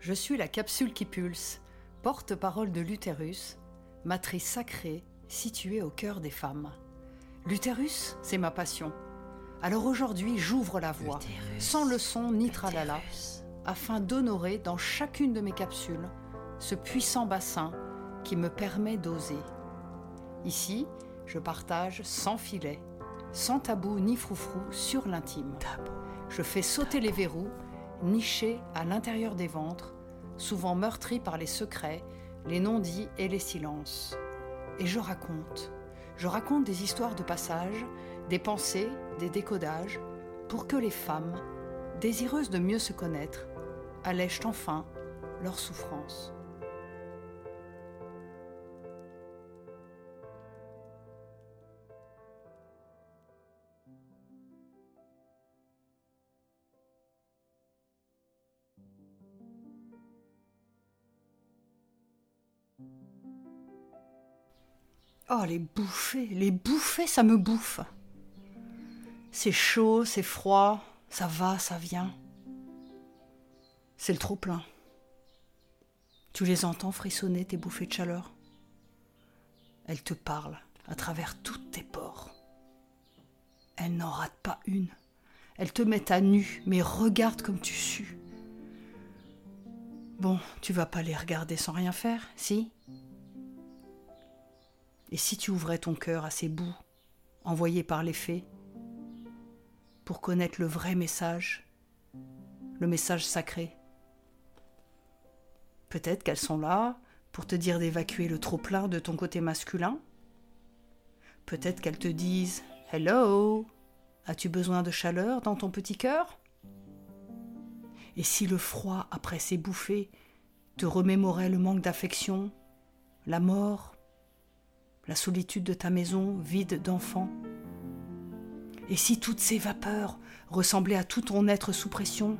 Je suis la capsule qui pulse, porte-parole de l'utérus, matrice sacrée située au cœur des femmes. L'utérus, c'est ma passion. Alors aujourd'hui, j'ouvre la voie, sans leçon ni tralala, afin d'honorer dans chacune de mes capsules ce puissant bassin qui me permet d'oser. Ici, je partage sans filet, sans tabou ni froufrou sur l'intime. Je fais sauter les verrous, nichés à l'intérieur des ventres, souvent meurtris par les secrets, les non-dits et les silences. Et je raconte. Je raconte des histoires de passage, des pensées, des décodages, pour que les femmes, désireuses de mieux se connaître, allègent enfin leur souffrance. Oh, les bouffées, les bouffées, ça me bouffe. C'est chaud, c'est froid, ça va, ça vient. C'est le trop-plein. Tu les entends frissonner, tes bouffées de chaleur. Elles te parlent à travers toutes tes pores. Elles n'en ratent pas une. Elles te mettent à nu, mais regarde comme tu sues. Bon, tu vas pas les regarder sans rien faire, si? Et si tu ouvrais ton cœur à ces bouts envoyés par les fées pour connaître le vrai message, le message sacré Peut-être qu'elles sont là pour te dire d'évacuer le trop-plein de ton côté masculin. Peut-être qu'elles te disent Hello, as-tu besoin de chaleur dans ton petit cœur? Et si le froid après ces bouffées te remémorait le manque d'affection, la mort, la solitude de ta maison vide d'enfants Et si toutes ces vapeurs ressemblaient à tout ton être sous pression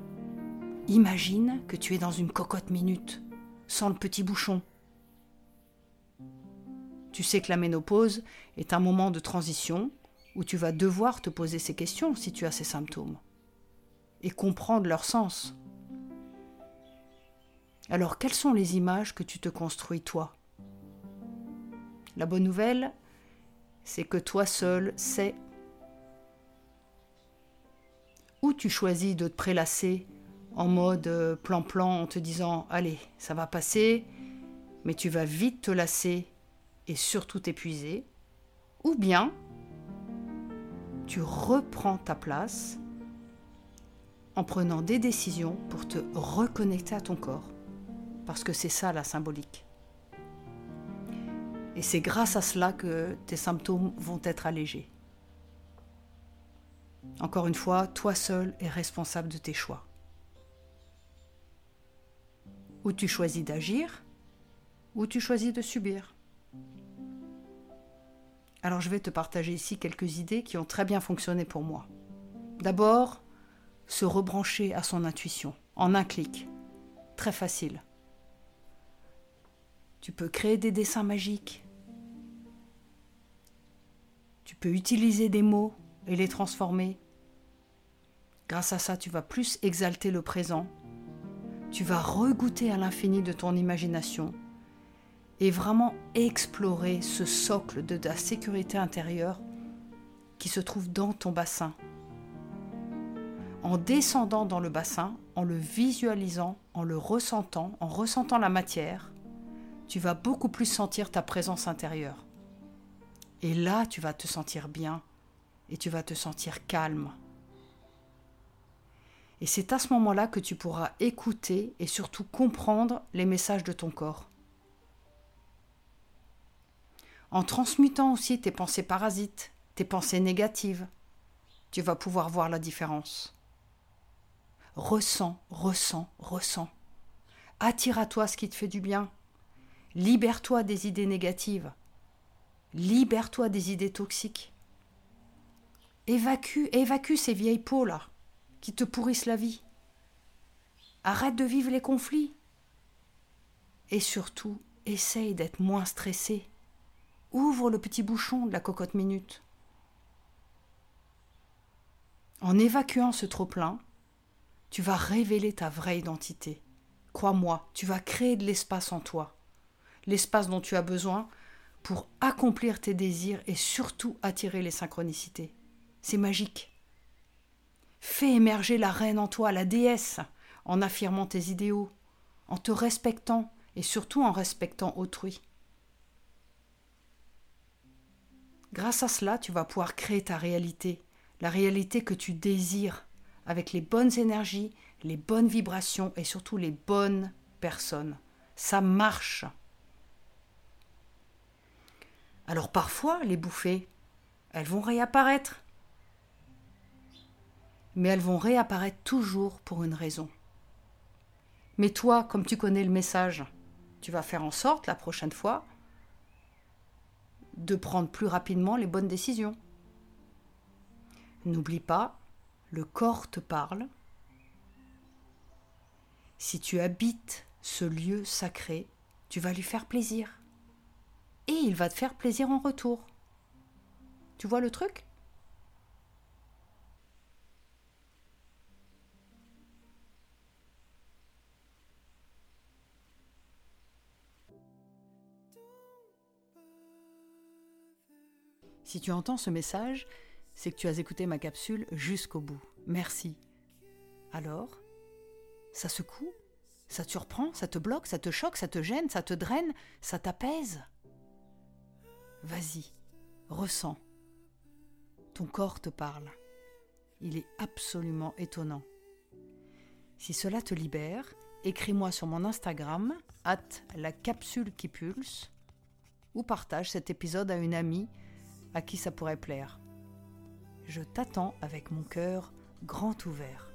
Imagine que tu es dans une cocotte minute, sans le petit bouchon. Tu sais que la ménopause est un moment de transition où tu vas devoir te poser ces questions si tu as ces symptômes et comprendre leur sens. Alors quelles sont les images que tu te construis toi? La bonne nouvelle, c'est que toi seul sais où tu choisis de te prélasser en mode euh, plan-plan en te disant Allez, ça va passer, mais tu vas vite te lasser et surtout t'épuiser. Ou bien tu reprends ta place en prenant des décisions pour te reconnecter à ton corps. Parce que c'est ça la symbolique. Et c'est grâce à cela que tes symptômes vont être allégés. Encore une fois, toi seul es responsable de tes choix. Ou tu choisis d'agir, ou tu choisis de subir. Alors je vais te partager ici quelques idées qui ont très bien fonctionné pour moi. D'abord, se rebrancher à son intuition, en un clic. Très facile. Tu peux créer des dessins magiques, tu peux utiliser des mots et les transformer. Grâce à ça, tu vas plus exalter le présent. Tu vas regoûter à l'infini de ton imagination et vraiment explorer ce socle de ta sécurité intérieure qui se trouve dans ton bassin. En descendant dans le bassin, en le visualisant, en le ressentant, en ressentant la matière, tu vas beaucoup plus sentir ta présence intérieure. Et là, tu vas te sentir bien et tu vas te sentir calme. Et c'est à ce moment-là que tu pourras écouter et surtout comprendre les messages de ton corps. En transmutant aussi tes pensées parasites, tes pensées négatives, tu vas pouvoir voir la différence. Ressens, ressens, ressens. Attire à toi ce qui te fait du bien. Libère-toi des idées négatives. Libère-toi des idées toxiques. Évacue, évacue ces vieilles peaux là qui te pourrissent la vie. Arrête de vivre les conflits. Et surtout, essaye d'être moins stressé. Ouvre le petit bouchon de la cocotte minute. En évacuant ce trop-plein, tu vas révéler ta vraie identité, Crois-moi, tu vas créer de l'espace en toi, l'espace dont tu as besoin pour accomplir tes désirs et surtout attirer les synchronicités. C'est magique. Fais émerger la reine en toi, la déesse, en affirmant tes idéaux, en te respectant et surtout en respectant autrui. Grâce à cela, tu vas pouvoir créer ta réalité, la réalité que tu désires, avec les bonnes énergies, les bonnes vibrations et surtout les bonnes personnes. Ça marche. Alors parfois, les bouffées, elles vont réapparaître. Mais elles vont réapparaître toujours pour une raison. Mais toi, comme tu connais le message, tu vas faire en sorte la prochaine fois de prendre plus rapidement les bonnes décisions. N'oublie pas, le corps te parle. Si tu habites ce lieu sacré, tu vas lui faire plaisir. Et il va te faire plaisir en retour. Tu vois le truc? Si tu entends ce message, c'est que tu as écouté ma capsule jusqu'au bout. Merci. Alors Ça secoue? Ça te surprend? Ça te bloque? Ça te choque? Ça te gêne? Ça te draine? Ça t'apaise? Vas-y, ressens. Ton corps te parle. Il est absolument étonnant. Si cela te libère, écris-moi sur mon Instagram, at la capsule qui pulse, ou partage cet épisode à une amie à qui ça pourrait plaire. Je t'attends avec mon cœur grand ouvert.